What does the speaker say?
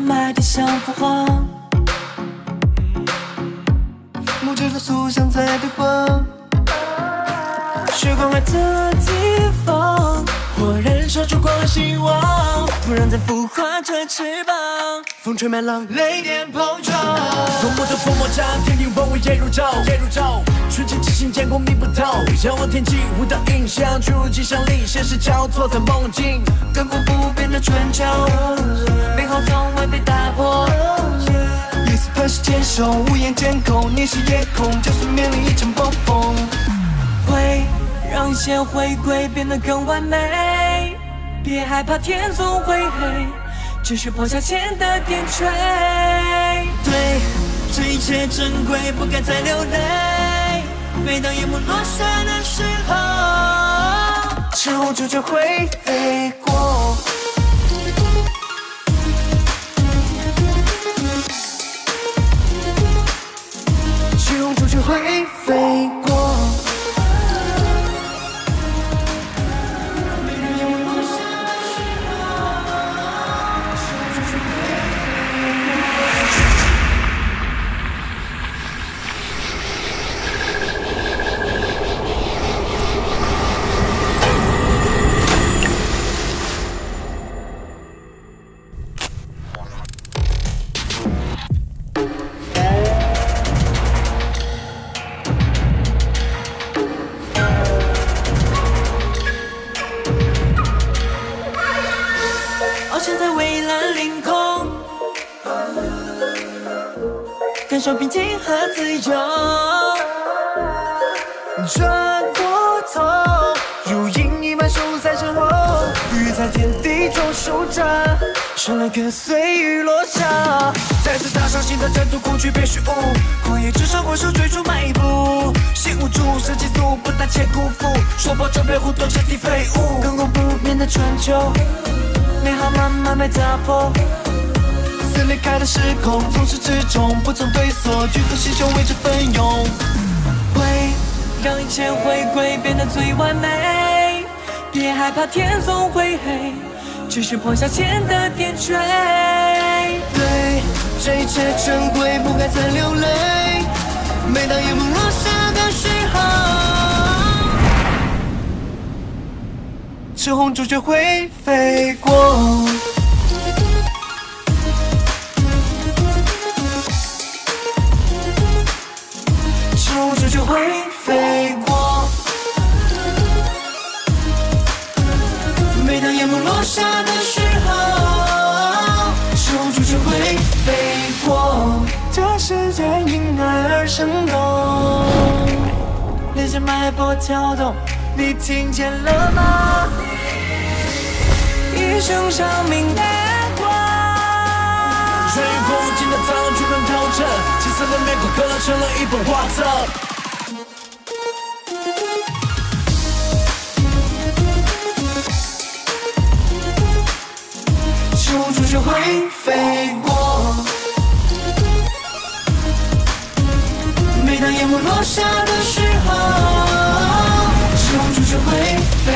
色的麦田像幅画，木质的塑像在对话。雪光爱的地方，火燃烧烛光希望，突然在孵化着翅膀，风吹麦浪，泪点碰撞。多么的风魔掌，天地万物夜如昼，夜如昼。瞬间之心，见过迷不透。仰望天际，舞蹈印象，坠入镜像里，现实交错在梦境。亘古不变的春秋，美好从未被打破。一丝磐石坚守，无言监控，你是夜空，就算面临一场暴风。会让一切回归变得更完美，别害怕天总会黑，只是破晓前的点缀。对，这一切珍贵，不该再流泪。每当夜幕落下的时候，赤红朱雀会飞过。赤红朱雀会飞在蔚蓝领空，感受平静和自由。转过头，如影一般守在身后，雨在天地中舒展，生来跟随雨落下。再次踏上新的征途，恐惧变虚无。狂野之上挥手追逐迈一步，心无助，是激素，不胆怯辜负。说破这片胡同彻底废物。亘古不变的春秋，美好慢慢被打破。撕裂开的时空，从始至终不曾退缩，举头心胸为之奋勇。会让一切回归变得最完美，别害怕天总会黑，只是破晓前的点缀。对，这一切珍贵，不该再流泪。每当夜幕落下赤红朱雀会飞过。赤红朱雀会飞过。每当夜幕落下的时候，赤红朱雀会飞过。这世界因爱而生动，连着脉搏跳动，你听见了吗？一声长鸣的光，穿越过无尽的苍，巨轮透彻，金色的面孔刻成了一本画册。赤红朱雀会飞过。每当夜幕落下的时候，赤红朱雀会飞